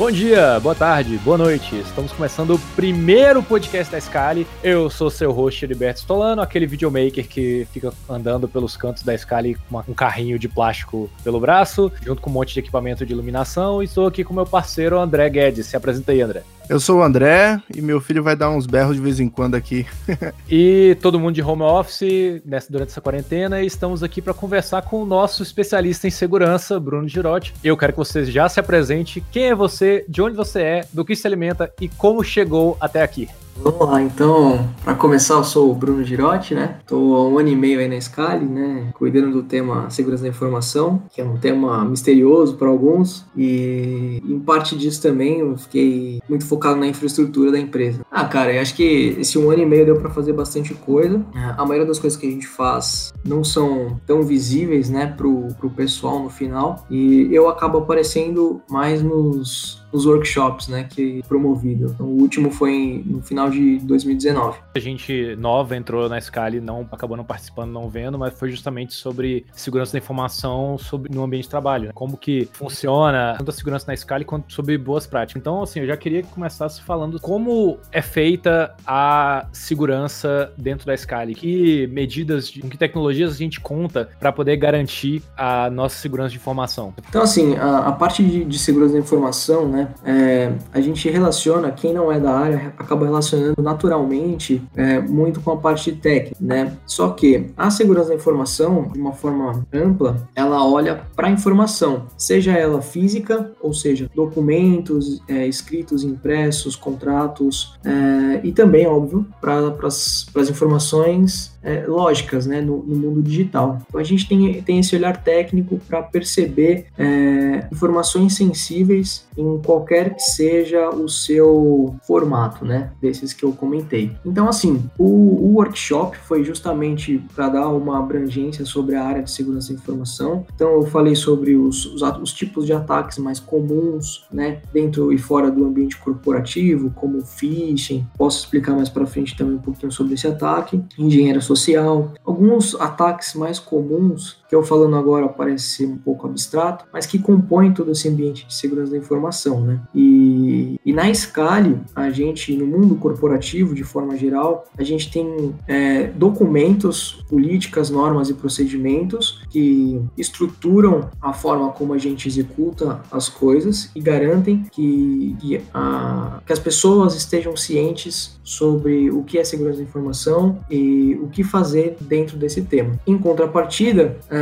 Bom dia, boa tarde, boa noite. Estamos começando o primeiro podcast da Scali. Eu sou seu host, Heriberto Stolano, aquele videomaker que fica andando pelos cantos da Scali com um carrinho de plástico pelo braço, junto com um monte de equipamento de iluminação. E estou aqui com meu parceiro André Guedes. Se apresenta aí, André. Eu sou o André e meu filho vai dar uns berros de vez em quando aqui. e todo mundo de home office nessa, durante essa quarentena e estamos aqui para conversar com o nosso especialista em segurança, Bruno Girotti. Eu quero que você já se apresente. Quem é você, de onde você é, do que se alimenta e como chegou até aqui. Vamos lá, então, para começar, eu sou o Bruno Girotti, né? Tô há um ano e meio aí na Scali, né? Cuidando do tema segurança da informação, que é um tema misterioso para alguns, e em parte disso também eu fiquei muito focado na infraestrutura da empresa. Ah, cara, eu acho que esse um ano e meio deu para fazer bastante coisa. A maioria das coisas que a gente faz não são tão visíveis, né, pro, pro pessoal no final, e eu acabo aparecendo mais nos nos workshops, né, que promovido. Então, o último foi no final de 2019. A gente nova entrou na Scali, não acabou não participando, não vendo, mas foi justamente sobre segurança da informação sobre no ambiente de trabalho, né? como que funciona tanto a segurança na Scali quanto sobre boas práticas. Então, assim, eu já queria que começasse falando como é feita a segurança dentro da Scali, que medidas, com que tecnologias a gente conta para poder garantir a nossa segurança de informação. Então, assim, a, a parte de, de segurança da informação, né, né? É, a gente relaciona, quem não é da área, acaba relacionando naturalmente é, muito com a parte técnica, né? Só que a segurança da informação, de uma forma ampla, ela olha para a informação, seja ela física, ou seja, documentos, é, escritos, impressos, contratos, é, e também, óbvio, para as informações é, lógicas né, no, no, mundo digital. Então a gente tem, tem esse olhar técnico para perceber é, informações sensíveis em qualquer que seja o seu formato, né, desses que eu comentei. Então assim, o, o workshop foi justamente para dar uma abrangência sobre a área de segurança da informação. Então eu falei sobre os, os, os tipos de ataques mais comuns, né, dentro e fora do ambiente corporativo, como phishing. Posso explicar mais para frente também um pouquinho sobre esse ataque. Engenheiro social. Alguns ataques mais comuns que eu falando agora parece um pouco abstrato, mas que compõem todo esse ambiente de segurança da informação, né? E, e na Scali, a gente, no mundo corporativo, de forma geral, a gente tem é, documentos, políticas, normas e procedimentos que estruturam a forma como a gente executa as coisas e garantem que, que, a, que as pessoas estejam cientes sobre o que é segurança da informação e o que fazer dentro desse tema. Em contrapartida, é,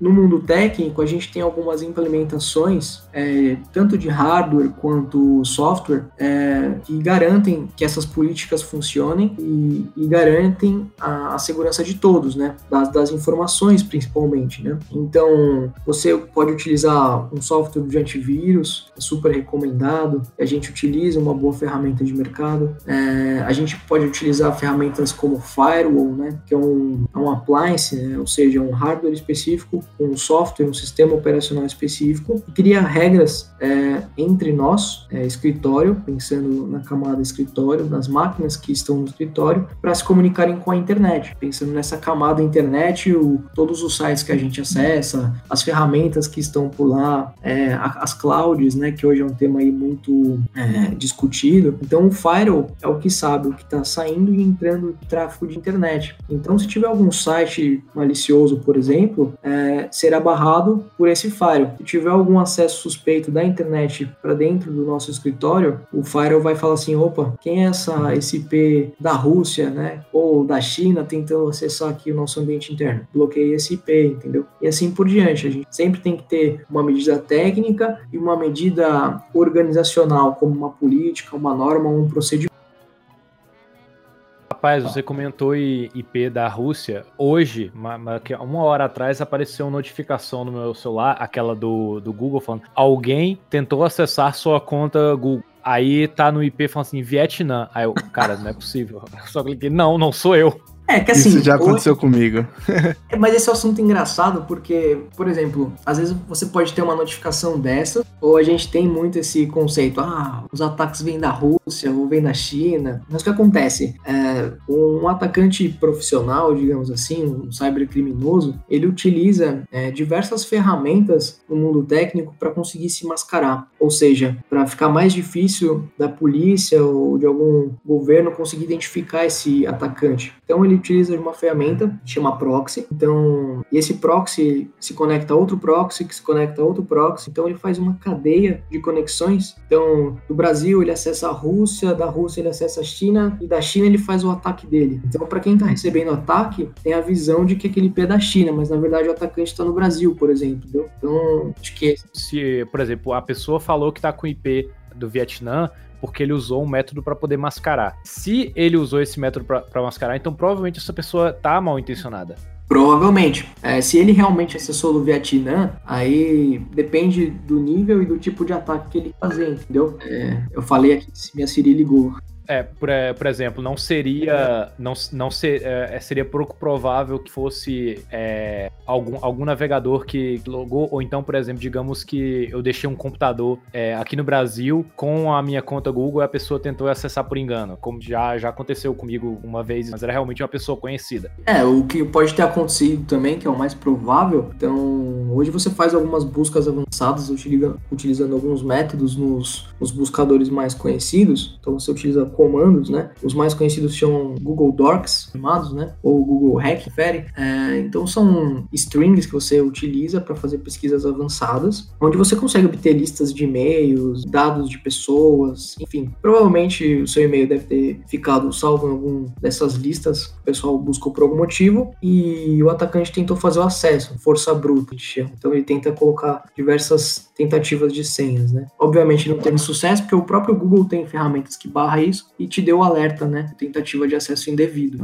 no mundo técnico, a gente tem algumas implementações, é, tanto de hardware quanto software, é, que garantem que essas políticas funcionem e, e garantem a, a, segurança de todos, né? Das, das, informações, principalmente, né? Então, você pode utilizar um software de antivírus, é super recomendado, a gente utiliza uma boa ferramenta de mercado, é, a gente pode utilizar ferramentas como Firewall, né? Que é um, é um appliance, né? ou seja, um hardware específico, um software, um sistema operacional específico, cria regras é, entre nós, é, escritório, pensando na camada escritório, nas máquinas que estão no escritório, para se comunicarem com a internet, pensando nessa camada internet, o, todos os sites que a gente acessa, as ferramentas que estão por lá, é, as clouds, né, que hoje é um tema aí muito é, discutido. Então, o firewall é o que sabe o que está saindo e entrando tráfego de internet. Então, se tiver algum site malicioso, por exemplo, é, será barrado por esse firewall. Se tiver algum acesso suspeito da internet para dentro do nosso escritório, o firewall vai falar assim: opa, quem é essa, esse IP da Rússia, né? Ou da China tentando acessar aqui o nosso ambiente interno? Bloqueei esse IP, entendeu? E assim por diante. A gente sempre tem que ter uma medida técnica e uma medida organizacional, como uma política, uma norma, um procedimento. Rapaz, você comentou IP da Rússia. Hoje, uma, uma hora atrás, apareceu uma notificação no meu celular, aquela do, do Google, falando: alguém tentou acessar sua conta Google. Aí tá no IP falando assim, Vietnã. Aí eu, cara, não é possível. Só cliquei, não, não sou eu. É, que assim. Isso já aconteceu hoje... comigo. é, mas esse é um assunto engraçado porque, por exemplo, às vezes você pode ter uma notificação dessa, ou a gente tem muito esse conceito, ah, os ataques vêm da Rússia ou vêm da China. Mas o que acontece? É, um atacante profissional, digamos assim, um cybercriminoso, ele utiliza é, diversas ferramentas no mundo técnico para conseguir se mascarar. Ou seja, para ficar mais difícil da polícia ou de algum governo conseguir identificar esse atacante. Então ele utiliza uma ferramenta que chama proxy. Então, esse proxy se conecta a outro proxy, que se conecta a outro proxy. Então ele faz uma cadeia de conexões. Então, do Brasil ele acessa a Rússia, da Rússia ele acessa a China e da China ele faz o ataque dele. Então, para quem está recebendo ataque, tem a visão de que aquele IP é da China, mas na verdade o atacante está no Brasil, por exemplo. Entendeu? Então, acho que se, por exemplo, a pessoa falou que está com IP do Vietnã, porque ele usou um método para poder mascarar. Se ele usou esse método para mascarar, então provavelmente essa pessoa tá mal intencionada. Provavelmente. É, se ele realmente acessou do Vietnã, aí depende do nível e do tipo de ataque que ele fazer, entendeu? É, eu falei aqui se minha Siri ligou. É, por, é, por exemplo, não seria. Não, não ser, é, é, seria pouco provável que fosse é, algum, algum navegador que logou, ou então, por exemplo, digamos que eu deixei um computador é, aqui no Brasil com a minha conta Google e a pessoa tentou acessar por engano, como já, já aconteceu comigo uma vez, mas era realmente uma pessoa conhecida. É, o que pode ter acontecido também, que é o mais provável, então hoje você faz algumas buscas avançadas utilizando, alguns métodos nos, nos buscadores mais conhecidos, então você utiliza comandos, né? Os mais conhecidos chamam Google Docs, chamados, né? Ou Google Hack, Ferry. É, então são strings que você utiliza para fazer pesquisas avançadas, onde você consegue obter listas de e-mails, dados de pessoas, enfim. Provavelmente o seu e-mail deve ter ficado salvo em algum dessas listas, o pessoal buscou por algum motivo e o atacante tentou fazer o acesso, força bruta. Então ele tenta colocar diversas tentativas de senhas, né? Obviamente não teve sucesso, porque o próprio Google tem ferramentas que barra isso e te deu o alerta, né? Tentativa de acesso indevido.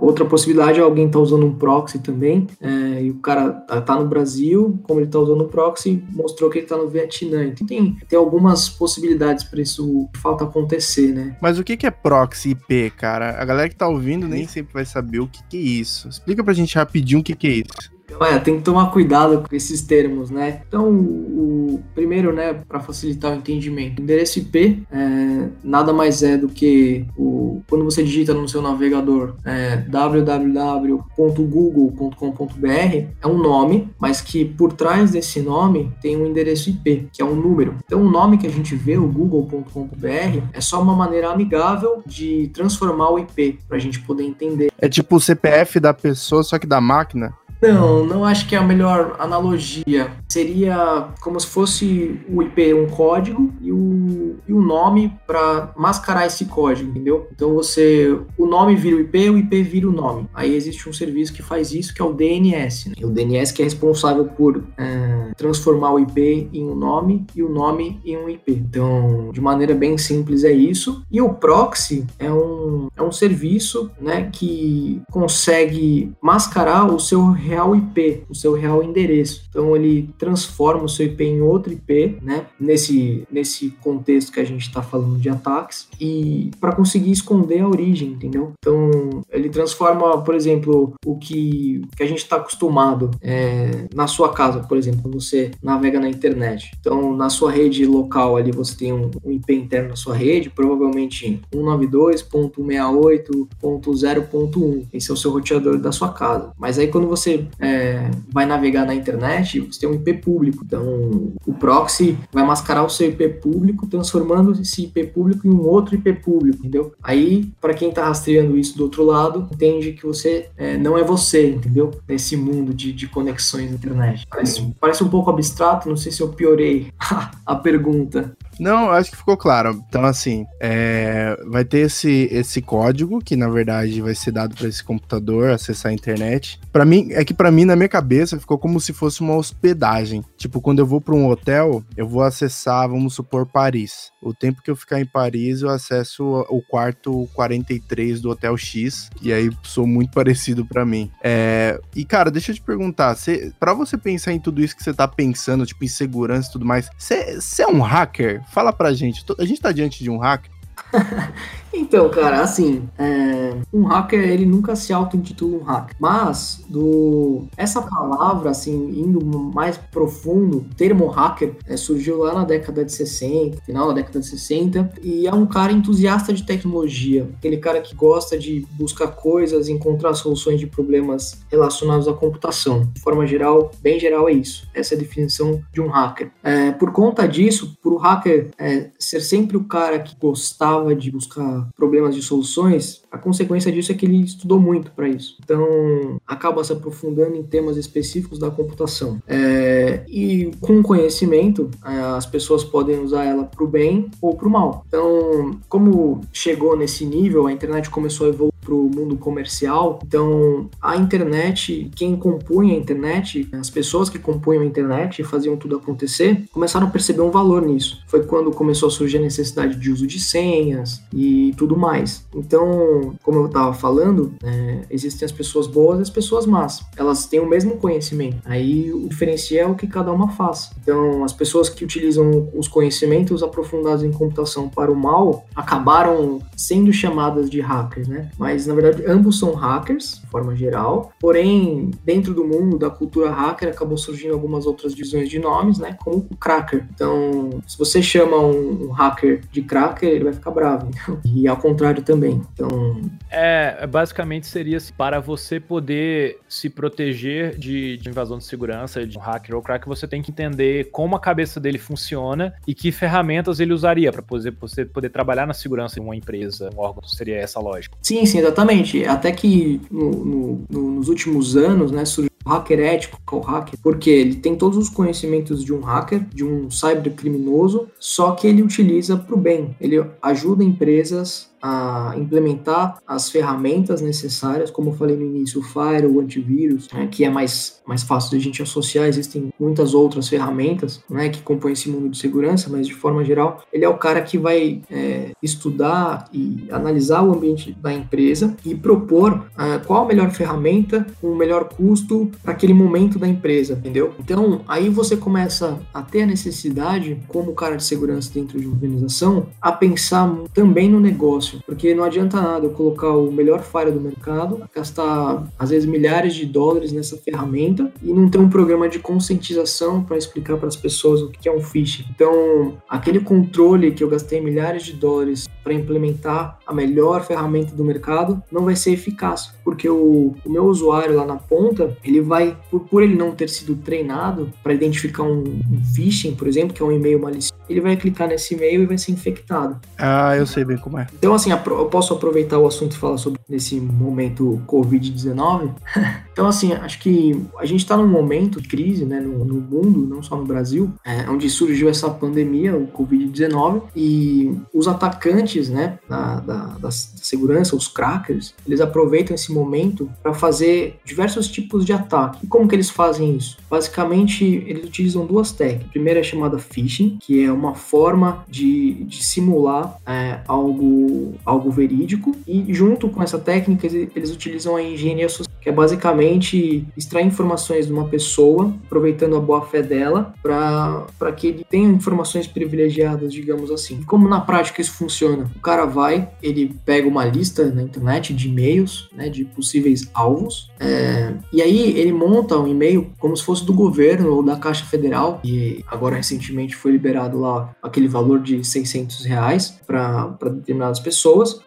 Outra possibilidade é alguém estar tá usando um proxy também, é, e o cara tá, tá no Brasil, como ele tá usando o proxy, mostrou que ele tá no Vietnã. Então tem, tem algumas possibilidades para isso fato acontecer, né? Mas o que, que é proxy IP, cara? A galera que tá ouvindo nem sempre vai saber o que, que é isso. Explica pra gente rapidinho o que, que é isso. É, tem que tomar cuidado com esses termos, né? Então, o primeiro, né, para facilitar o entendimento, endereço IP é, nada mais é do que o quando você digita no seu navegador é, www.google.com.br é um nome, mas que por trás desse nome tem um endereço IP, que é um número. Então, o nome que a gente vê, o google.com.br, é só uma maneira amigável de transformar o IP para a gente poder entender. É tipo o CPF da pessoa, só que da máquina? Não, não acho que é a melhor analogia. Seria como se fosse o IP um código e o, e o nome para mascarar esse código, entendeu? Então você, o nome vira o IP, o IP vira o nome. Aí existe um serviço que faz isso, que é o DNS. Né? O DNS que é responsável por é, transformar o IP em um nome e o nome em um IP. Então, de maneira bem simples é isso. E o proxy é um, é um serviço, né, que consegue mascarar o seu real IP, o seu real endereço. Então ele transforma o seu IP em outro IP, né? Nesse, nesse contexto que a gente está falando de ataques, e para conseguir esconder a origem, entendeu? Então ele transforma, por exemplo, o que, que a gente está acostumado é, na sua casa, por exemplo, quando você navega na internet. Então na sua rede local ali você tem um, um IP interno na sua rede, provavelmente 192.68.0.1. Esse é o seu roteador da sua casa. Mas aí quando você é, vai navegar na internet, você tem um IP público. Então, o proxy vai mascarar o seu IP público, transformando esse IP público em um outro IP público, entendeu? Aí, para quem está rastreando isso do outro lado, entende que você é, não é você, entendeu? Nesse mundo de, de conexões na internet. Parece, parece um pouco abstrato, não sei se eu piorei a pergunta. Não, acho que ficou claro. Então, assim, é, vai ter esse, esse código que, na verdade, vai ser dado para esse computador acessar a internet. Para mim, é que para mim, na minha cabeça, ficou como se fosse uma hospedagem. Tipo, quando eu vou para um hotel, eu vou acessar, vamos supor, Paris. O tempo que eu ficar em Paris, eu acesso o quarto 43 do Hotel X. E aí, sou muito parecido para mim. É, e, cara, deixa eu te perguntar. Para você pensar em tudo isso que você tá pensando, tipo, em segurança e tudo mais, você é um hacker? Fala pra gente, a gente tá diante de um hacker? Então, cara, assim, é, um hacker, ele nunca se auto-intitula um hacker. Mas, do, essa palavra, assim, indo mais profundo, termo hacker é, surgiu lá na década de 60, final da década de 60, e é um cara entusiasta de tecnologia, aquele cara que gosta de buscar coisas, encontrar soluções de problemas relacionados à computação. De forma geral, bem geral é isso. Essa é a definição de um hacker. É, por conta disso, por o hacker é, ser sempre o cara que gostava de buscar problemas de soluções, a consequência disso é que ele estudou muito para isso. Então, acaba se aprofundando em temas específicos da computação. É, e com conhecimento, é, as pessoas podem usar ela para o bem ou para o mal. Então, como chegou nesse nível, a internet começou a evoluir para o mundo comercial. Então, a internet, quem compunha a internet, as pessoas que compunham a internet e faziam tudo acontecer, começaram a perceber um valor nisso. Foi quando começou a surgir a necessidade de uso de senhas e tudo mais. Então, como eu estava falando, é, existem as pessoas boas e as pessoas más. Elas têm o mesmo conhecimento. Aí o diferencial é o que cada uma faz. Então, as pessoas que utilizam os conhecimentos aprofundados em computação para o mal acabaram sendo chamadas de hackers, né? Mas mas na verdade ambos são hackers, de forma geral. Porém, dentro do mundo da cultura hacker, acabou surgindo algumas outras divisões de nomes, né? Como o cracker. Então, se você chama um, hacker de cracker, ele vai ficar bravo. Então, e ao contrário também. Então. É, basicamente seria assim, para você poder se proteger de, de invasão de segurança, de um hacker ou cracker, você tem que entender como a cabeça dele funciona e que ferramentas ele usaria para você poder trabalhar na segurança de uma empresa, um órgão. Seria essa a lógica. Sim, sim, Exatamente. Até que no, no, no, nos últimos anos, né, surgiu o hacker ético, é o hacker, porque ele tem todos os conhecimentos de um hacker, de um cybercriminoso, só que ele utiliza para o bem. Ele ajuda empresas a implementar as ferramentas necessárias, como eu falei no início, o Fire, o antivírus, né, que é mais, mais fácil de a gente associar, existem muitas outras ferramentas né, que compõem esse mundo de segurança, mas de forma geral, ele é o cara que vai é, estudar e analisar o ambiente da empresa e propor é, qual a melhor ferramenta, o melhor custo para aquele momento da empresa, entendeu? Então, aí você começa a ter a necessidade, como cara de segurança dentro de uma organização, a pensar também no negócio porque não adianta nada eu colocar o melhor firewall do mercado, gastar às vezes milhares de dólares nessa ferramenta e não ter um programa de conscientização para explicar para as pessoas o que é um phishing. Então, aquele controle que eu gastei milhares de dólares para implementar a melhor ferramenta do mercado não vai ser eficaz, porque o, o meu usuário lá na ponta, ele vai, por, por ele não ter sido treinado para identificar um, um phishing, por exemplo, que é um e-mail malicioso, ele vai clicar nesse e-mail e vai ser infectado. Ah, eu sei bem como é. Então, assim, eu posso aproveitar o assunto e falar sobre nesse momento Covid-19. então, assim, acho que a gente está num momento de crise, né, no, no mundo, não só no Brasil, é, onde surgiu essa pandemia, o Covid-19, e os atacantes, né, da, da, da segurança, os crackers, eles aproveitam esse momento para fazer diversos tipos de ataque. E como que eles fazem isso? Basicamente, eles utilizam duas técnicas. A primeira é chamada phishing, que é uma forma de, de simular é, algo, algo verídico, e junto com essa técnica, eles utilizam a engenharia social, que é basicamente extrair informações de uma pessoa, aproveitando a boa fé dela, para que ele tenha informações privilegiadas, digamos assim. Como na prática isso funciona? O cara vai, ele pega uma lista na internet de e-mails, né, de possíveis alvos, é, e aí ele monta um e-mail como se fosse do governo ou da Caixa Federal, e agora recentemente foi liberado lá aquele valor de 600 reais para determinadas pessoas,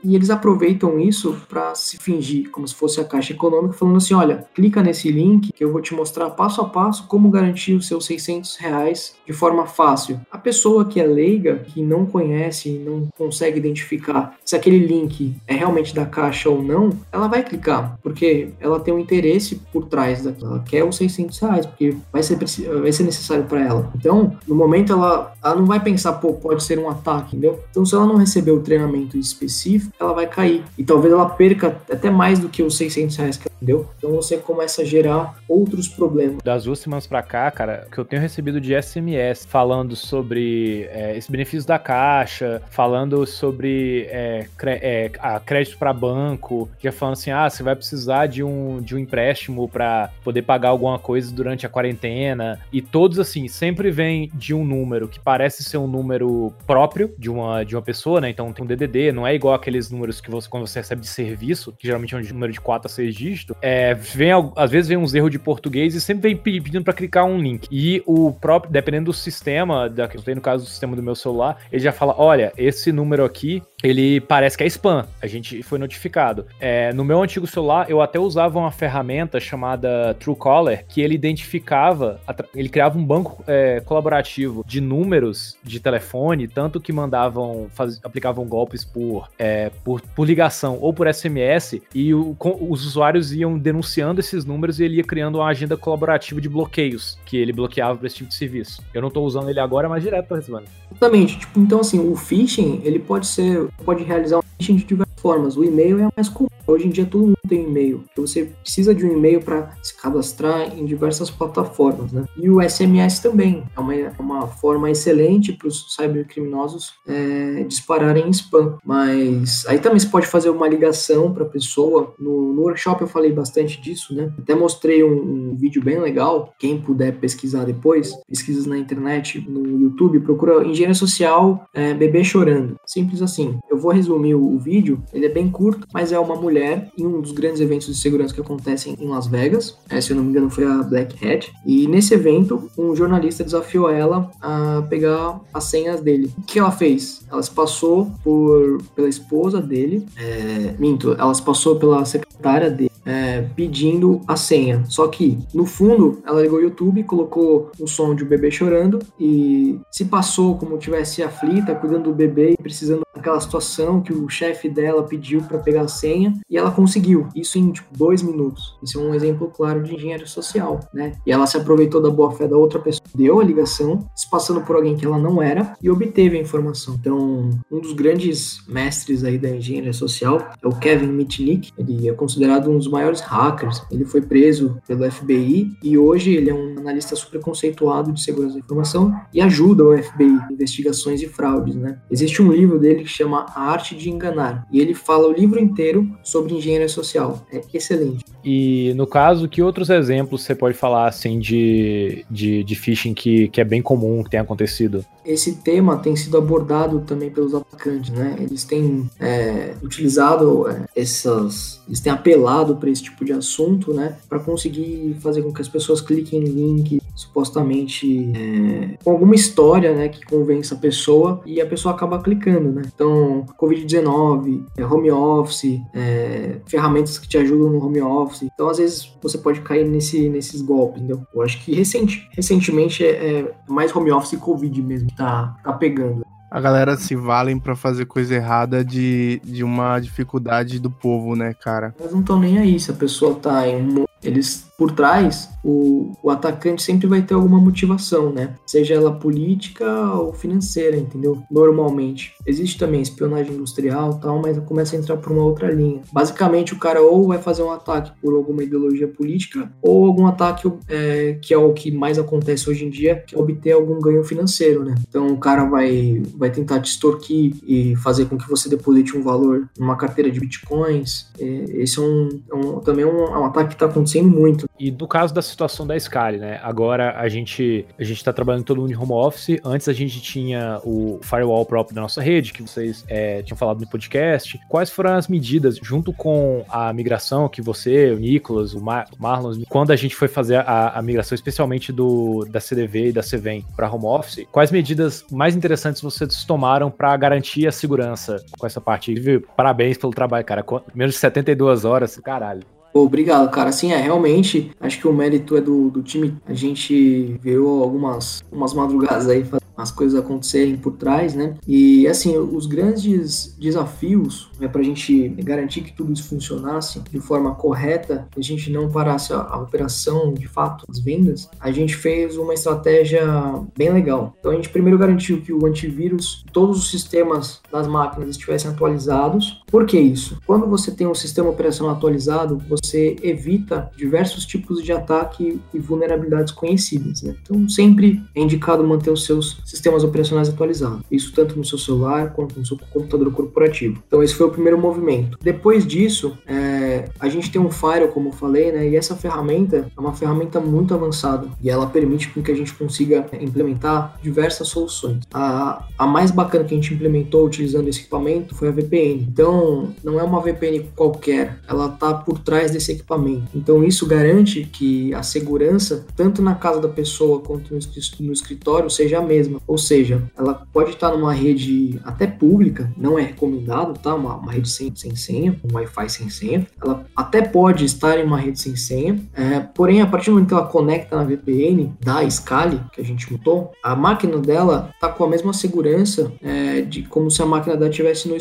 e eles aproveitam isso para se fingir como se fosse a Caixa Econômica, falando assim: olha, clica nesse link que eu vou te mostrar passo a passo como garantir os seus 600 reais de forma fácil. A pessoa que é leiga, que não conhece, não consegue identificar se aquele link é realmente da Caixa ou não, ela vai clicar, porque ela tem um interesse por trás daquilo. Ela quer os 600 reais, porque vai ser, vai ser necessário para ela. Então, no momento, ela, ela não vai pensar, pô, pode ser um ataque, entendeu? Então, se ela não receber o treinamento específico, ela vai cair. E talvez ela perca até mais do que os 600 reais que ela entendeu? Então você começa a gerar outros problemas. Das semanas pra cá, cara, que eu tenho recebido de SMS falando sobre é, esse benefício da caixa, falando sobre é, é, a crédito para banco, já falando assim, ah, você vai precisar de um, de um empréstimo para poder pagar alguma coisa durante a quarentena, e todos assim, sempre vem de um número que parece ser um número próprio de uma, de uma pessoa, né? Então tem um DDD, não é igual aqueles números que você, quando você recebe de serviço, que geralmente é um número de 4 a 6 dígitos, é, vem, às vezes vem uns erros de português e sempre vem pedindo para clicar um link. E o próprio, dependendo do sistema, da, que eu tenho no caso do sistema do meu celular, ele já fala: olha, esse número aqui, ele parece que é spam. A gente foi notificado. É, no meu antigo celular, eu até usava uma ferramenta chamada Truecaller, que ele identificava, ele criava um banco é, colaborativo de números de telefone, tanto que mandavam, faz, aplicavam golpes por, é, por, por, ligação ou por SMS, e o, com, os usuários iam denunciando esses números e ele ia criando uma agenda colaborativa de bloqueios, que ele bloqueava para esse tipo de serviço. Eu não tô usando ele agora, mas direto tô recebendo. Exatamente. Tipo, então, assim, o phishing, ele pode ser, pode realizar um phishing de diversas formas. O e-mail é a mais comum. Hoje em dia todo mundo tem e-mail. Você precisa de um e-mail para se cadastrar em diversas plataformas, né? E o SMS também é uma, é uma forma excelente para os cybercriminosos é, dispararem em spam. Mas aí também você pode fazer uma ligação para a pessoa. No, no, workshop eu falei bastante disso, né? Até mostrei um, um, vídeo bem legal. Quem puder pesquisar depois, pesquisas na internet, no YouTube, procura engenharia social é, bebê chorando. Simples assim. Eu vou resumir o, o vídeo. Ele é bem curto, mas é uma mulher em um dos grandes eventos de segurança que acontecem em Las Vegas. É, se eu não me engano, foi a Black Hat. E nesse evento, um jornalista desafiou ela a pegar as senhas dele. O que ela fez? Ela se passou por, pela esposa dele. É, minto, ela se passou pela secretária dele é, pedindo a senha. Só que, no fundo, ela ligou o YouTube, colocou um som de um bebê chorando e se passou como tivesse aflita, cuidando do bebê e precisando daquela situação que o chefe dela pediu para pegar a senha e ela conseguiu. Isso em tipo, dois minutos. Isso é um exemplo claro de engenharia social, né? E ela se aproveitou da boa fé da outra pessoa, deu a ligação, se passando por alguém que ela não era e obteve a informação. Então, um dos grandes mestres aí da engenharia social é o Kevin Mitnick. Ele é considerado um dos maiores hackers. Ele foi preso pelo FBI e hoje ele é um analista super conceituado de segurança da informação e ajuda o FBI em investigações de fraudes, né? Existe um livro dele que chama A Arte de Enganar e ele fala o livro inteiro sobre engenharia social. É excelente. E no caso, que outros exemplos você pode falar assim de, de, de phishing que, que é bem comum que tem acontecido? Esse tema tem sido abordado também pelos atacantes, né? Eles têm é, utilizado é, essas, eles têm apelado para esse tipo de assunto, né? Para conseguir fazer com que as pessoas cliquem em link supostamente é, com alguma história, né? Que convença a pessoa e a pessoa acaba clicando, né? Então, Covid-19, é, home office, é, ferramentas que te ajudam no home office. Então, às vezes você pode cair nesse, nesses golpes, entendeu? Eu acho que recente, recentemente é, é mais home office e Covid mesmo tá, tá pegando. A galera se valem para fazer coisa errada de, de uma dificuldade do povo, né, cara? Elas não estão nem aí se a pessoa tá em um eles por trás, o, o atacante sempre vai ter alguma motivação, né? Seja ela política ou financeira, entendeu? Normalmente. Existe também espionagem industrial tal, mas começa a entrar por uma outra linha. Basicamente, o cara ou vai fazer um ataque por alguma ideologia política, ou algum ataque é, que é o que mais acontece hoje em dia, que é obter algum ganho financeiro, né? Então o cara vai, vai tentar te extorquir e fazer com que você deposite um valor numa carteira de bitcoins. É, esse é, um, é um também um, é um ataque que está acontecendo acontecendo muito. E no caso da situação da Scali, né? Agora a gente a gente tá trabalhando todo mundo em home office. Antes a gente tinha o firewall próprio da nossa rede, que vocês é, tinham falado no podcast. Quais foram as medidas, junto com a migração que você, o Nicolas, o Mar Marlon, quando a gente foi fazer a, a migração, especialmente do da CDV e da CVEM para home office, quais medidas mais interessantes vocês tomaram para garantir a segurança com essa parte? Parabéns pelo trabalho, cara. Menos de 72 horas, caralho. Obrigado, cara. Assim, é, realmente, acho que o mérito é do, do time. A gente viu algumas umas madrugadas aí as coisas acontecerem por trás, né? E assim, os grandes desafios né, para a gente garantir que tudo isso funcionasse de forma correta, que a gente não parasse a, a operação de fato, as vendas, a gente fez uma estratégia bem legal. Então a gente primeiro garantiu que o antivírus, todos os sistemas das máquinas estivessem atualizados. Por que isso? Quando você tem um sistema operacional atualizado, você evita diversos tipos de ataque e vulnerabilidades conhecidas. Né? Então sempre é indicado manter os seus sistemas operacionais atualizados. Isso tanto no seu celular quanto no seu computador corporativo. Então esse foi o primeiro movimento. Depois disso, é, a gente tem um Firewall, como eu falei, né? E essa ferramenta é uma ferramenta muito avançada e ela permite com que a gente consiga implementar diversas soluções. A, a mais bacana que a gente implementou utilizando esse equipamento foi a VPN. Então, não é uma VPN qualquer, ela está por trás desse equipamento. Então, isso garante que a segurança, tanto na casa da pessoa quanto no escritório, seja a mesma. Ou seja, ela pode estar numa rede até pública, não é recomendado, tá? Uma, uma rede sem, sem senha, um Wi-Fi sem senha. Ela até pode estar em uma rede sem senha, é, porém, a partir do momento que ela conecta na VPN da Scali, que a gente montou, a máquina dela está com a mesma segurança é, de como se a máquina dela estivesse no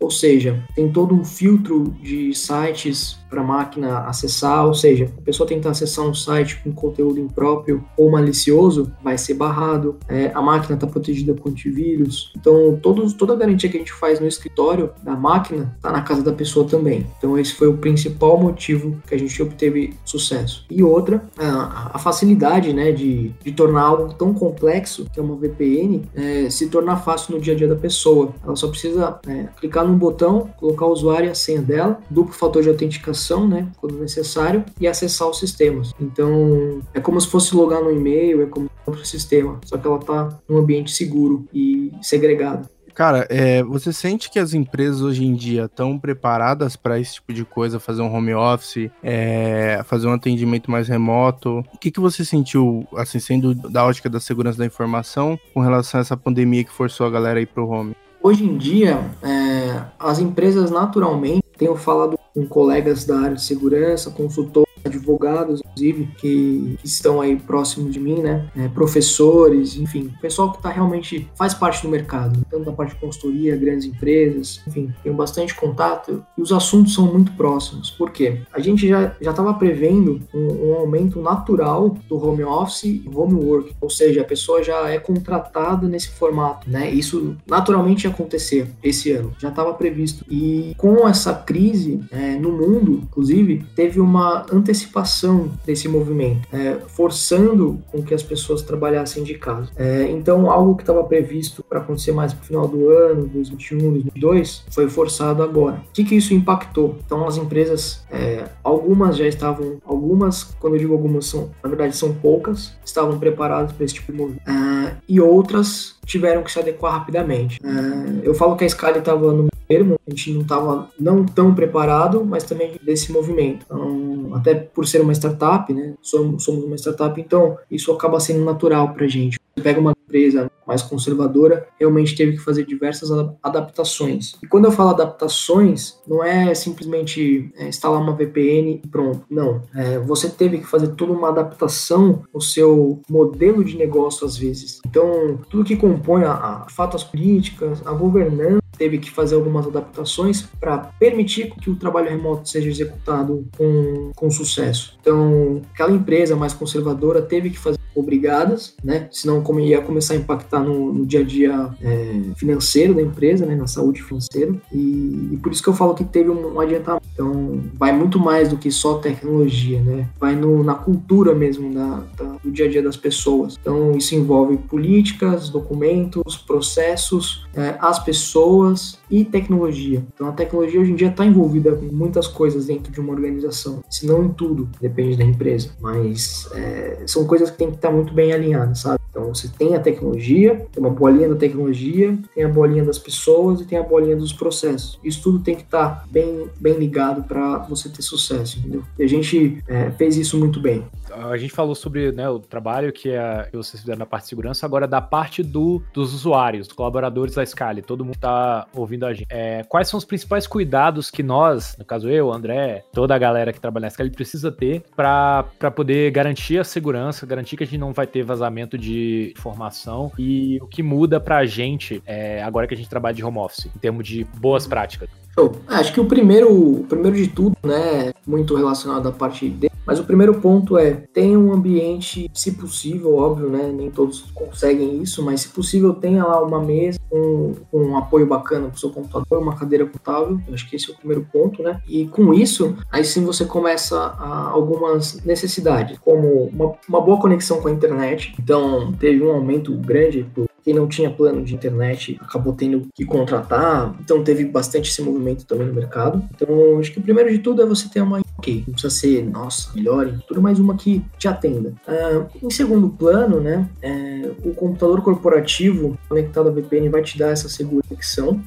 ou seja, tem todo um filtro de sites para a máquina acessar, ou seja, a pessoa tentar acessar um site com conteúdo impróprio ou malicioso, vai ser barrado, é, a máquina está protegida com antivírus. Então, todos, toda a garantia que a gente faz no escritório da máquina está na casa da pessoa também. Então, esse foi o principal motivo que a gente obteve sucesso. E outra, a, a facilidade né, de, de tornar algo tão complexo, que é uma VPN, é, se tornar fácil no dia a dia da pessoa. Ela só precisa é, clicar num botão, colocar o usuário e a senha dela, duplo fator de autenticação, né, quando necessário, e acessar os sistemas. Então, é como se fosse logar no e-mail, é como outro sistema, só que ela está num ambiente seguro e segregado. Cara, é, você sente que as empresas hoje em dia estão preparadas para esse tipo de coisa, fazer um home office, é, fazer um atendimento mais remoto? O que, que você sentiu, assim, sendo da ótica da segurança da informação, com relação a essa pandemia que forçou a galera a ir pro home? Hoje em dia, é, as empresas naturalmente, tenho falado com colegas da área de segurança, consultores, advogados, inclusive, que, que, estão aí próximos de mim, né? É, professores, enfim, pessoal que tá realmente faz parte do mercado, tanto da parte de consultoria, grandes empresas, enfim, tenho bastante contato e os assuntos são muito próximos. Por quê? A gente já estava prevendo um, um, aumento natural do home office e home work, ou seja, a pessoa já é contratada nesse formato, né? Isso naturalmente ia acontecer esse ano, já estava previsto. E com essa crise é, no mundo, inclusive, teve uma antecipação desse movimento, é, forçando com que as pessoas trabalhassem de casa. É, então, algo que estava previsto para acontecer mais no final do ano, 2021, 2022, foi forçado agora. O que, que isso impactou? Então, as empresas, é, algumas já estavam, algumas, quando eu digo algumas, são, na verdade, são poucas, estavam preparadas para esse tipo de movimento, é, e outras tiveram que se adequar rapidamente. É, eu falo que a Scali estava no termo, a gente não estava não tão preparado, mas também desse movimento. Então, até por ser uma startup, né? Somos, somos uma startup, então isso acaba sendo natural para gente. Você pega uma empresa mais conservadora, realmente teve que fazer diversas adaptações. E quando eu falo adaptações, não é simplesmente é, instalar uma VPN e pronto. Não. É, você teve que fazer toda uma adaptação no seu modelo de negócio, às vezes. Então, tudo que compõe a, a fato políticas, a governança, teve que fazer algumas adaptações para permitir que o trabalho remoto seja executado com, com sucesso. Então, aquela empresa mais conservadora teve que fazer obrigadas, né? Senão como ia começar a impactar no, no dia a dia é, financeiro da empresa, né? Na saúde financeira. E, e, por isso que eu falo que teve um, um, adiantamento. Então, vai muito mais do que só tecnologia, né? Vai no, na cultura mesmo da, da, do dia a dia das pessoas. Então, isso envolve políticas, documentos, processos, é, as pessoas e tecnologia. Então, a tecnologia hoje em dia está envolvida com muitas coisas dentro de uma organização, se não em tudo, depende da empresa. Mas é, são coisas que tem que estar tá muito bem alinhadas, sabe? Então, você tem a tecnologia, tem uma bolinha da tecnologia, tem a bolinha das pessoas e tem a bolinha dos processos. Isso tudo tem que estar tá bem, bem ligado para você ter sucesso, entendeu? E a gente é, fez isso muito bem a gente falou sobre né, o trabalho que, é, que vocês fizeram na parte de segurança, agora da parte do, dos usuários, dos colaboradores da Scali, todo mundo está ouvindo a gente. É, quais são os principais cuidados que nós, no caso eu, André, toda a galera que trabalha na Scali precisa ter para poder garantir a segurança, garantir que a gente não vai ter vazamento de de formação e o que muda pra gente é, agora que a gente trabalha de home office, em termos de boas práticas. Show. Ah, acho que o primeiro, o primeiro de tudo, né, muito relacionado à parte de mas o primeiro ponto é tenha um ambiente, se possível, óbvio, né? Nem todos conseguem isso, mas se possível, tenha lá uma mesa com um, apoio bacana para o seu computador, uma cadeira contável. Eu acho que esse é o primeiro ponto, né? E com isso, aí sim você começa a algumas necessidades, como uma, uma boa conexão com a internet. Então, teve um aumento grande do quem não tinha plano de internet acabou tendo que contratar, então teve bastante esse movimento também no mercado. Então, acho que o primeiro de tudo é você ter uma ok, não precisa ser, nossa, melhor em tudo, mas uma que te atenda. Uh, em segundo plano, né, é, o computador corporativo conectado à VPN vai te dar essa segurança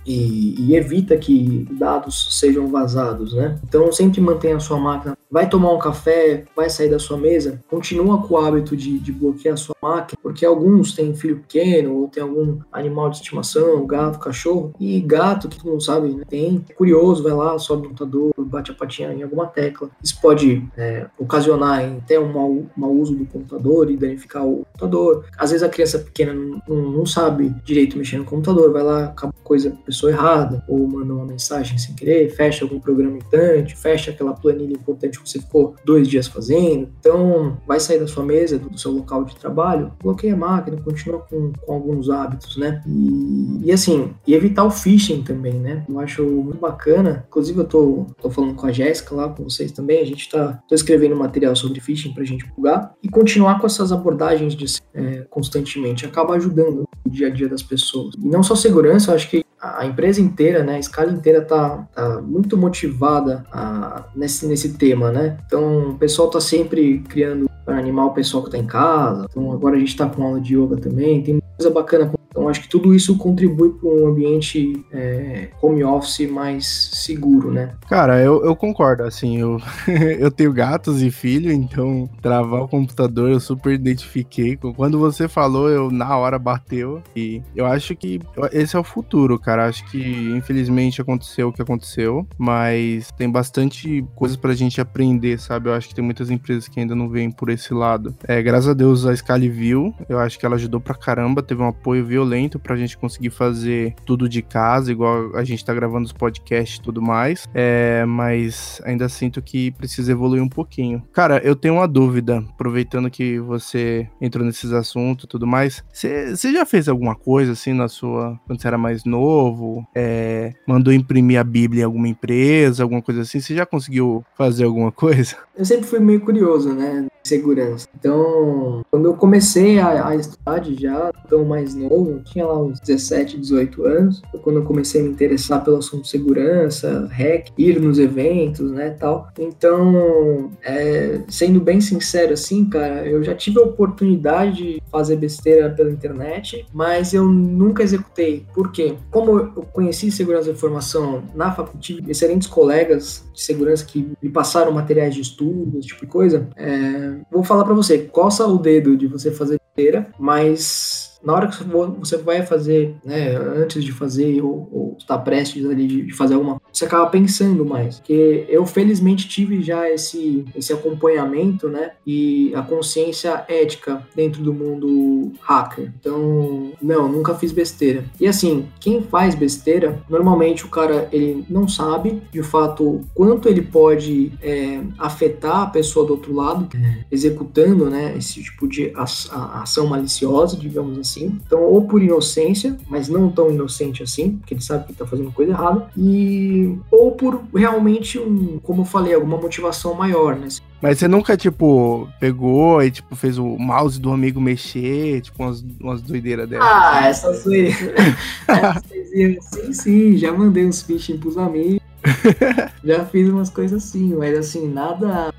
e, e evita que dados sejam vazados, né? Então sempre mantenha a sua máquina vai tomar um café, vai sair da sua mesa, continua com o hábito de, de bloquear a sua máquina, porque alguns têm filho pequeno ou tem algum animal de estimação, gato, cachorro, e gato, que não sabe, né, tem, é curioso, vai lá, sobe no computador, bate a patinha em alguma tecla. Isso pode é, ocasionar até um mau, mau, uso do computador e danificar o computador. Às vezes a criança pequena não, não, não sabe direito mexer no computador, vai lá, acaba coisa pessoa errada, ou manda uma mensagem sem querer, fecha algum programa importante, fecha aquela planilha importante você ficou dois dias fazendo. Então, vai sair da sua mesa, do seu local de trabalho, bloqueia a máquina, continua com, com alguns hábitos, né? E, e, assim, e evitar o phishing também, né? Eu acho muito bacana. Inclusive, eu tô, tô falando com a Jéssica lá, com vocês também. A gente tá tô escrevendo material sobre phishing pra gente divulgar e continuar com essas abordagens de, é, constantemente. Acaba ajudando o dia a dia das pessoas. E não só segurança, eu acho que a empresa inteira, né, a escala inteira tá, tá muito motivada a, nesse, nesse tema, né? Então, o pessoal tá sempre criando para animar o pessoal que tá em casa. Então, agora a gente tá com aula de yoga também. Tem coisa bacana então, acho que tudo isso contribui para um ambiente é, home office mais seguro, né? Cara, eu, eu concordo. Assim, eu, eu tenho gatos e filho, então travar o computador eu super identifiquei. Quando você falou, eu na hora bateu. E eu acho que esse é o futuro, cara. Acho que infelizmente aconteceu o que aconteceu, mas tem bastante coisas pra gente aprender, sabe? Eu acho que tem muitas empresas que ainda não vêm por esse lado. É, graças a Deus a Scali viu, eu acho que ela ajudou pra caramba, teve um apoio violento violento pra gente conseguir fazer tudo de casa, igual a gente tá gravando os podcasts e tudo mais. É, mas ainda sinto que precisa evoluir um pouquinho. Cara, eu tenho uma dúvida, aproveitando que você entrou nesses assuntos e tudo mais. Você já fez alguma coisa assim na sua. quando você era mais novo? É, mandou imprimir a Bíblia em alguma empresa, alguma coisa assim? Você já conseguiu fazer alguma coisa? Eu sempre fui meio curioso, né? Segurança. Então, quando eu comecei a, a estudar já, tão mais novo, tinha lá uns 17, 18 anos, quando eu comecei a me interessar pelo assunto de segurança, hack, ir nos eventos, né, tal. Então, é, sendo bem sincero assim, cara, eu já tive a oportunidade de fazer besteira pela internet, mas eu nunca executei. Por quê? Como eu conheci segurança da informação na faculdade, excelentes colegas de segurança que me passaram materiais de estudo, esse tipo de coisa, é, vou falar para você, coça o dedo de você fazer besteira, mas na hora que você vai fazer, né, antes de fazer ou, ou está prestes ali de, fazer alguma coisa, você acaba pensando mais. Porque eu felizmente tive já esse, esse acompanhamento, né, e a consciência ética dentro do mundo hacker. Então, não, nunca fiz besteira. E assim, quem faz besteira, normalmente o cara ele não sabe de fato quanto ele pode é, afetar a pessoa do outro lado, é, executando, né, esse tipo de ação maliciosa, digamos assim assim. Então, ou por inocência, mas não tão inocente assim, porque ele sabe que está fazendo coisa errada, e ou por realmente um, como eu falei, alguma motivação maior, né? Mas você nunca, tipo, pegou e, tipo, fez o mouse do amigo mexer, tipo, umas, umas doideiras dessas? Ah, assim. essas coisas. sim, sim, já mandei uns phishing pros amigos. já fiz umas coisas assim, mas assim, nada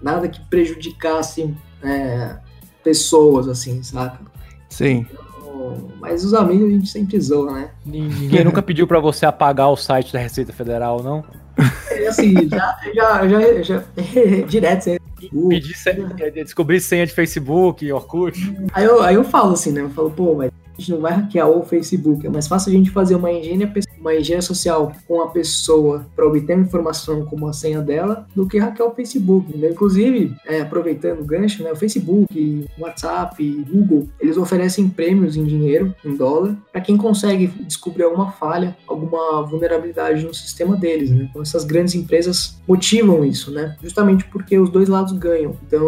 nada que prejudicasse é, pessoas, assim, saca? Sim. Mas os amigos a gente sempre zoa, né? Ninguém nunca pediu para você apagar o site da Receita Federal, não? É assim, já, já, já, já direto, você Pedir senha, descobrir senha de Facebook, Orkut. Aí eu, aí eu falo assim, né? Eu falo, pô, mas a gente não vai hackear o Facebook. É mais fácil a gente fazer uma engenharia, uma engenharia social com a pessoa para obter informação como a senha dela do que hackear o Facebook. Inclusive, é, aproveitando o gancho, né, o Facebook, WhatsApp, Google, eles oferecem prêmios em dinheiro, em dólar, para quem consegue descobrir alguma falha, alguma vulnerabilidade no sistema deles. Né? Então, essas grandes empresas motivam isso, né? justamente porque os dois lados ganham. Então,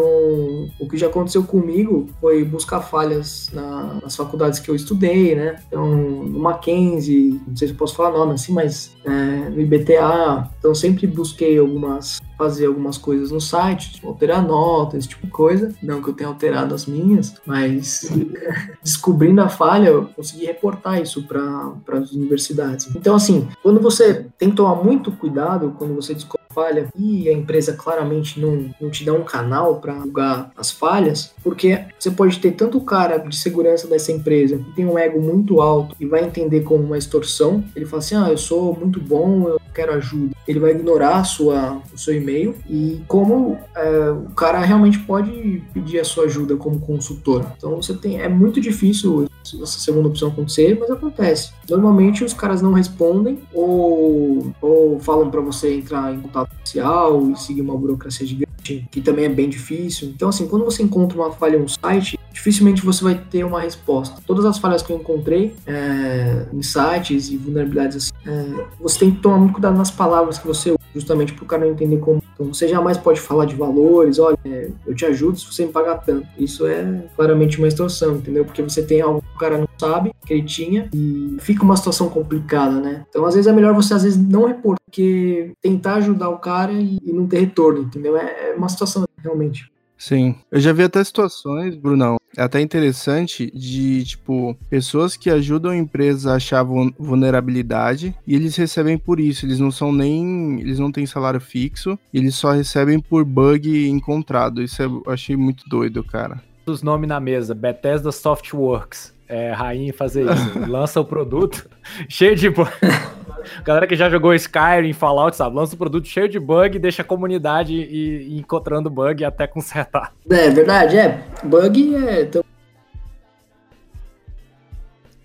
o que já aconteceu comigo foi buscar falhas na, nas faculdades que eu estudei, né? Então, no Mackenzie, não sei se eu posso falar nome assim, mas é, no IBTA, então sempre busquei algumas fazer algumas coisas no site, tipo, alterar notas, esse tipo de coisa. Não que eu tenha alterado as minhas, mas descobrindo a falha, eu consegui reportar isso para as universidades. Então, assim, quando você tem que tomar muito cuidado quando você descobre falha e a empresa claramente não, não te dá um canal para julgar as falhas, porque você pode ter tanto o cara de segurança dessa empresa que tem um ego muito alto e vai entender como uma extorsão, ele fala assim, ah, eu sou muito bom, eu quero ajuda. Ele vai ignorar sua, o seu e-mail e como é, o cara realmente pode pedir a sua ajuda como consultor. Então você tem, é muito difícil essa segunda opção acontecer, mas acontece. Normalmente os caras não respondem ou, ou falam para você entrar em contato social e seguir uma burocracia gigante, que também é bem difícil. Então, assim, quando você encontra uma falha no site, dificilmente você vai ter uma resposta. Todas as falhas que eu encontrei é, em sites e vulnerabilidades assim, é, você tem que tomar muito cuidado nas palavras que você justamente para o cara não entender como. Então, você jamais pode falar de valores, olha, é, eu te ajudo se você me pagar tanto. Isso é claramente uma extorsão, entendeu? Porque você tem algo que o cara não sabe que ele tinha e fica uma situação complicada, né? Então, às vezes é melhor você às vezes não reportar que tentar ajudar o cara e, e não ter retorno, entendeu? É, é uma situação realmente. Sim. Eu já vi até situações, Brunão, é até interessante de, tipo, pessoas que ajudam a empresa a achar vulnerabilidade e eles recebem por isso. Eles não são nem. Eles não têm salário fixo, eles só recebem por bug encontrado. Isso eu achei muito doido, cara. Os nomes na mesa: Bethesda Softworks. É, rainha fazer isso. Lança o produto cheio de. Galera que já jogou Skyrim, Fallout, sabe? Lança um produto cheio de bug, deixa a comunidade e encontrando bug até consertar. É verdade, é. Bug é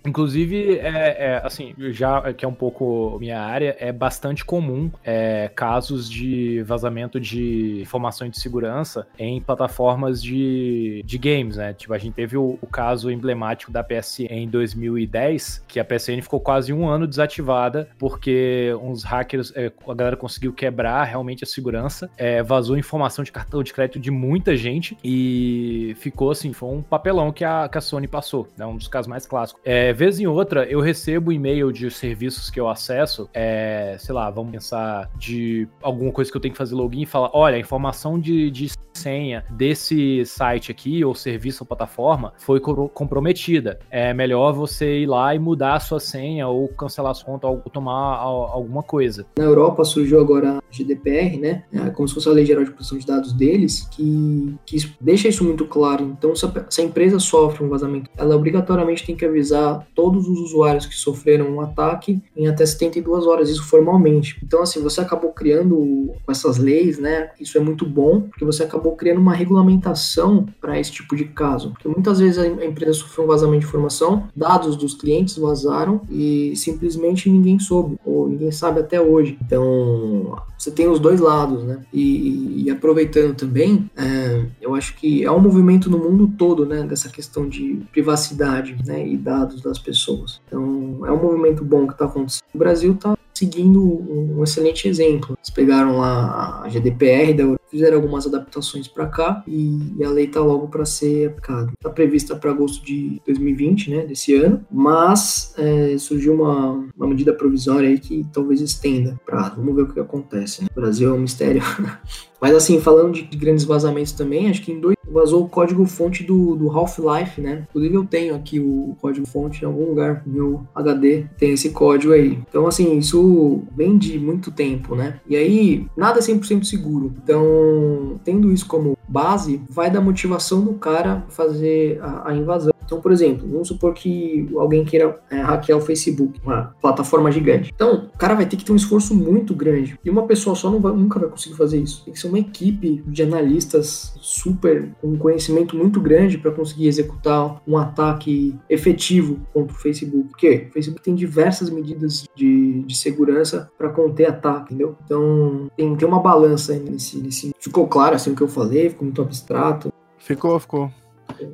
Inclusive, é, é, assim, já que é um pouco minha área, é bastante comum é, casos de vazamento de informações de segurança em plataformas de, de games, né? Tipo, a gente teve o, o, caso emblemático da PSN em 2010, que a PSN ficou quase um ano desativada porque uns hackers, é, a galera conseguiu quebrar realmente a segurança, é, vazou informação de cartão de crédito de muita gente e ficou assim, foi um papelão que a, que a Sony passou, né? Um dos casos mais clássicos. É, vez em outra, eu recebo e-mail de serviços que eu acesso, é, sei lá, vamos pensar de alguma coisa que eu tenho que fazer login e falar, olha, a informação de, de senha desse site aqui, ou serviço ou plataforma, foi comprometida. É melhor você ir lá e mudar a sua senha, ou cancelar sua conta, ou tomar alguma coisa. Na Europa surgiu agora a GDPR, né? É como se fosse a Lei Geral de Proteção de Dados deles, que, que deixa isso muito claro. Então, se a, empresa sofre um vazamento, ela obrigatoriamente tem que avisar todos os usuários que sofreram um ataque em até 72 horas, isso formalmente. Então, assim, você acabou criando essas leis, né? Isso é muito bom, porque você acabou criando uma regulamentação para esse tipo de caso. Porque muitas vezes a empresa sofreu um vazamento de informação, dados dos clientes vazaram e simplesmente ninguém soube, ou ninguém sabe até hoje. Então, você tem os dois lados, né? E, e aproveitando também, é, eu acho que é um movimento no mundo todo, né? Dessa questão de privacidade, né? E dados das pessoas. Então, é um movimento bom que está acontecendo. O Brasil está seguindo um excelente exemplo. Eles pegaram lá a GDPR fizeram algumas adaptações para cá e, a lei está logo para ser aplicada. Está prevista para agosto de 2020, né, desse ano, mas é, surgiu uma, uma medida provisória aí que talvez estenda para vamos ver o que acontece. Né? O Brasil é um mistério. Mas assim, falando de, grandes vazamentos também, acho que em dois vazou o código-fonte do, do Half-Life, né? Inclusive eu tenho aqui o código-fonte em algum lugar, meu HD tem esse código aí. Então assim, isso vem de muito tempo, né? E aí, nada é 100% seguro. Então, tendo isso como base, vai da motivação do cara fazer a, a invasão. Então, por exemplo, vamos supor que alguém queira é, hackear o Facebook, uma plataforma gigante. Então, o cara vai ter que ter um esforço muito grande. E uma pessoa só vai, nunca vai conseguir fazer isso. Tem que ser uma equipe de analistas super um conhecimento muito grande para conseguir executar um ataque efetivo contra o Facebook. Porque o Facebook tem diversas medidas de, de segurança para conter ataque, entendeu? Então tem, tem uma balança nesse, nesse. Ficou claro assim o que eu falei, ficou muito abstrato. Ficou, ficou.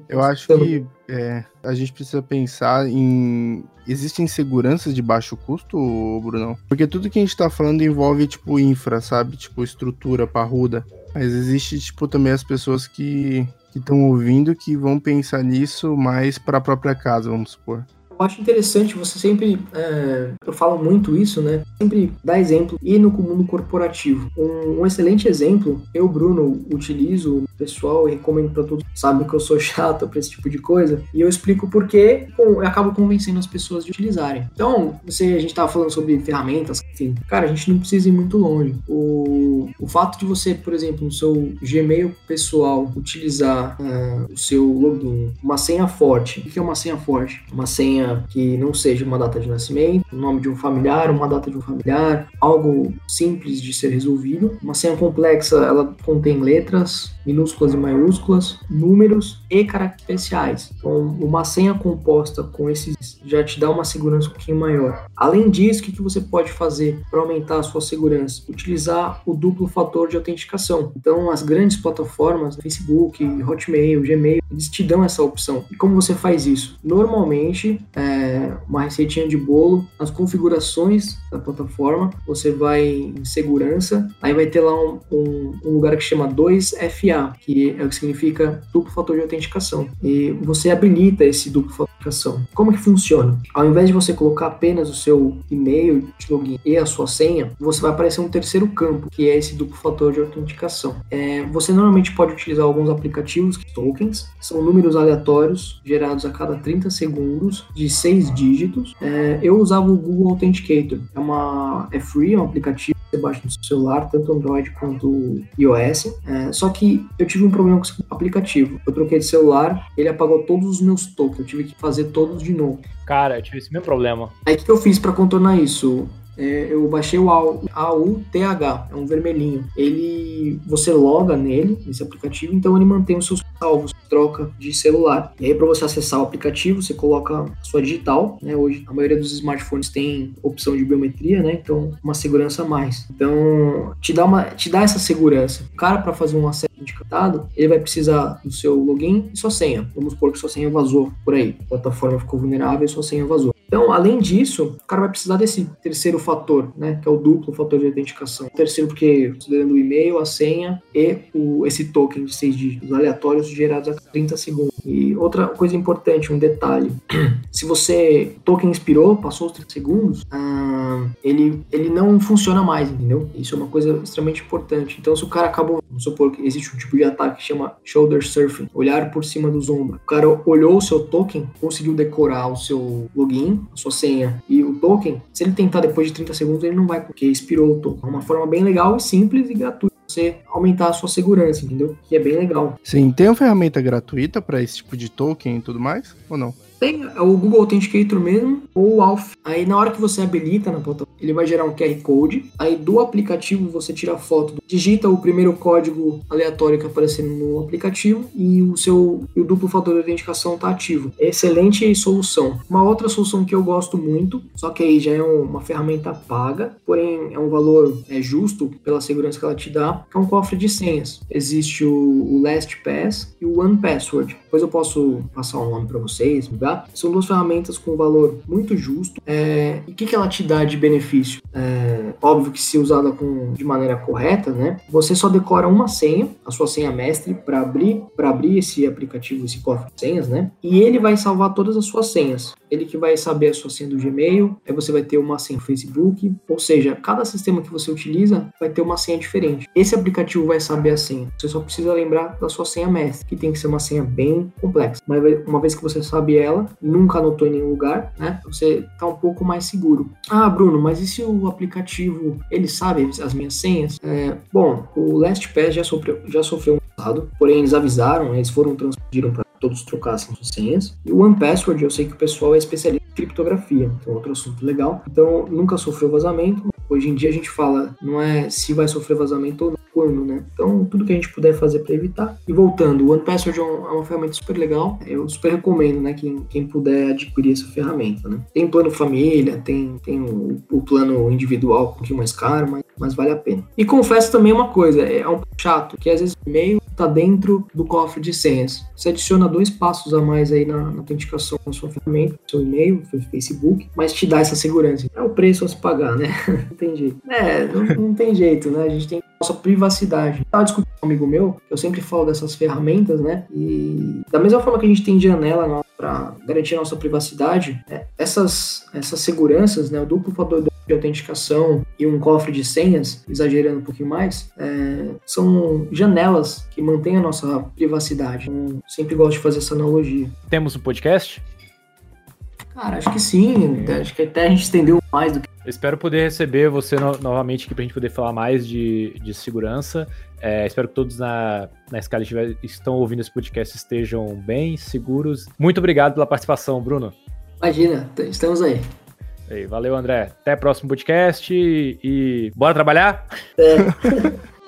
Eu acho que é, a gente precisa pensar em. Existem seguranças de baixo custo, Brunão? Porque tudo que a gente tá falando envolve, tipo, infra, sabe? Tipo, estrutura parruda. Mas existe, tipo, também as pessoas que estão ouvindo que vão pensar nisso mais para a própria casa, vamos supor acho interessante, você sempre, é, eu falo muito isso, né? Sempre dá exemplo e no mundo corporativo. Um, um excelente exemplo, eu, Bruno, utilizo pessoal e recomendo para todos. Sabe que eu sou chato para esse tipo de coisa e eu explico por que eu acabo convencendo as pessoas de utilizarem. Então, você, a gente tava falando sobre ferramentas, enfim, cara, a gente não precisa ir muito longe. O, o fato de você, por exemplo, no seu Gmail pessoal, utilizar uh, o seu login, uma senha forte. O que é uma senha forte? Uma senha que não seja uma data de nascimento, o nome de um familiar, uma data de um familiar, algo simples de ser resolvido. Uma senha complexa, ela contém letras, minúsculas e maiúsculas, números e caracteres especiais. Então, uma senha composta com esses já te dá uma segurança um pouquinho maior. Além disso, o que, você pode fazer para aumentar a sua segurança? Utilizar o duplo fator de autenticação. Então, as grandes plataformas, Facebook, Hotmail, Gmail, eles te dão essa opção. E como você faz isso? Normalmente, é uma receitinha de bolo, as configurações da plataforma, você vai em segurança, aí vai ter lá um, um, um lugar que chama 2FA, que é o que significa duplo fator de autenticação. E você habilita esse duplo fator de autenticação. Como que funciona? Ao invés de você colocar apenas o seu e-mail de login e a sua senha, você vai aparecer um terceiro campo, que é esse duplo fator de autenticação. É, você normalmente pode utilizar alguns aplicativos, tokens, são números aleatórios gerados a cada 30 segundos de seis dígitos. É, eu usava o Google Authenticator. É uma é free, é um aplicativo você baixa no seu celular, tanto Android quanto iOS. É, só que eu tive um problema com esse aplicativo. Eu troquei de celular, ele apagou todos os meus tokens. Eu tive que fazer todos de novo. Cara, eu tive esse mesmo problema. Aí o que eu fiz para contornar isso? É, eu baixei o AUTH, é um vermelhinho. Ele, você loga nele, nesse aplicativo, então ele mantém os seus salvos, troca de celular. E aí para você acessar o aplicativo, você coloca a sua digital, né? Hoje a maioria dos smartphones tem opção de biometria, né? Então uma segurança a mais. Então te dá uma, te dá essa segurança. O cara para fazer um acesso encantado, ele vai precisar do seu login e sua senha. Vamos supor que sua senha vazou por aí. A plataforma ficou vulnerável e sua senha vazou. Então, além disso, o cara vai precisar desse terceiro fator, né, que é o duplo fator de autenticação. O terceiro porque considerando o e-mail, a senha e o, esse token de seis dígitos aleatórios gerados a 30 segundos. E outra coisa importante, um detalhe, se você token expirou, passou os 30 segundos, ah, ele, ele não funciona mais, entendeu? Isso é uma coisa extremamente importante. Então, se o cara acabou, vamos supor que existe um tipo de ataque que chama shoulder surfing, olhar por cima dos ombros. O cara olhou o seu token, conseguiu decorar o seu login, a sua senha e o token, se ele tentar depois de 30 segundos, ele não vai, porque expirou o token. É uma forma bem legal e simples e gratuita você aumentar a sua segurança, entendeu? Que é bem legal. Sim, tem uma ferramenta gratuita para esse tipo de token e tudo mais, ou não? Tem o Google Authenticator mesmo, ou o Alf. Aí na hora que você habilita na plataforma, ele vai gerar um QR Code. Aí do aplicativo você tira a foto, digita o primeiro código aleatório que aparecer no aplicativo e o seu o duplo fator de autenticação está ativo. Excelente solução. Uma outra solução que eu gosto muito, só que aí já é uma ferramenta paga, porém é um valor é, justo pela segurança que ela te dá, é um cofre de senhas. Existe o, o LastPass e o OnePassword. Depois eu posso passar um nome para vocês, tá? São duas ferramentas com valor muito justo. É, e o que, que ela te dá de benefício? É, óbvio que se usada com, de maneira correta, né? Você só decora uma senha, a sua senha mestre, para abrir, para abrir esse aplicativo, esse cofre de senhas, né? E ele vai salvar todas as suas senhas. Ele que vai saber a sua senha do Gmail, aí você vai ter uma senha Facebook, ou seja, cada sistema que você utiliza vai ter uma senha diferente. Esse aplicativo vai saber a senha. Você só precisa lembrar da sua senha mestre, que tem que ser uma senha bem complexa. Mas uma vez que você sabe ela, nunca anotou em nenhum lugar, né? Você tá um pouco mais seguro. Ah, Bruno, mas e se o aplicativo ele sabe as minhas senhas? É, bom, o LastPass já sofreu, já sofreu um passado, porém eles avisaram, eles foram transferiram para todos trocassem senhas. E o OnePassword, eu sei que o pessoal é especialista em criptografia, então é outro assunto legal. Então nunca sofreu vazamento. Hoje em dia a gente fala, não é se vai sofrer vazamento ou não, quando, né? Então tudo que a gente puder fazer para evitar. E voltando, o OnePassword é, um, é uma ferramenta super legal. Eu super recomendo, né? Quem, quem puder adquirir essa ferramenta, né? Tem plano família, tem, tem o, o plano individual, um pouquinho mais caro, mas, mas vale a pena. E confesso também uma coisa, é um chato, que às vezes o e-mail está dentro do cofre de senhas. Você adiciona dois passos a mais aí na, na autenticação da sua ferramenta, seu e-mail, seu Facebook, mas te dá essa segurança. É o preço a se pagar, né? não tem jeito. É, não, não tem jeito, né? A gente tem nossa privacidade. Tava discutindo com um amigo meu, eu sempre falo dessas ferramentas, né? E da mesma forma que a gente tem janela para garantir a nossa privacidade, né? essas, essas seguranças, né? O duplo fator de autenticação e um cofre de senhas, exagerando um pouquinho mais, é, são janelas que mantêm a nossa privacidade. Então, sempre gosto de fazer essa analogia. Temos um podcast? Cara, acho que sim. Acho que até a gente estendeu mais do que. espero poder receber você no, novamente aqui para a gente poder falar mais de, de segurança. É, espero que todos na, na escala que estão ouvindo esse podcast estejam bem, seguros. Muito obrigado pela participação, Bruno. Imagina, estamos aí. Valeu, André. Até o próximo podcast e, e bora trabalhar? É.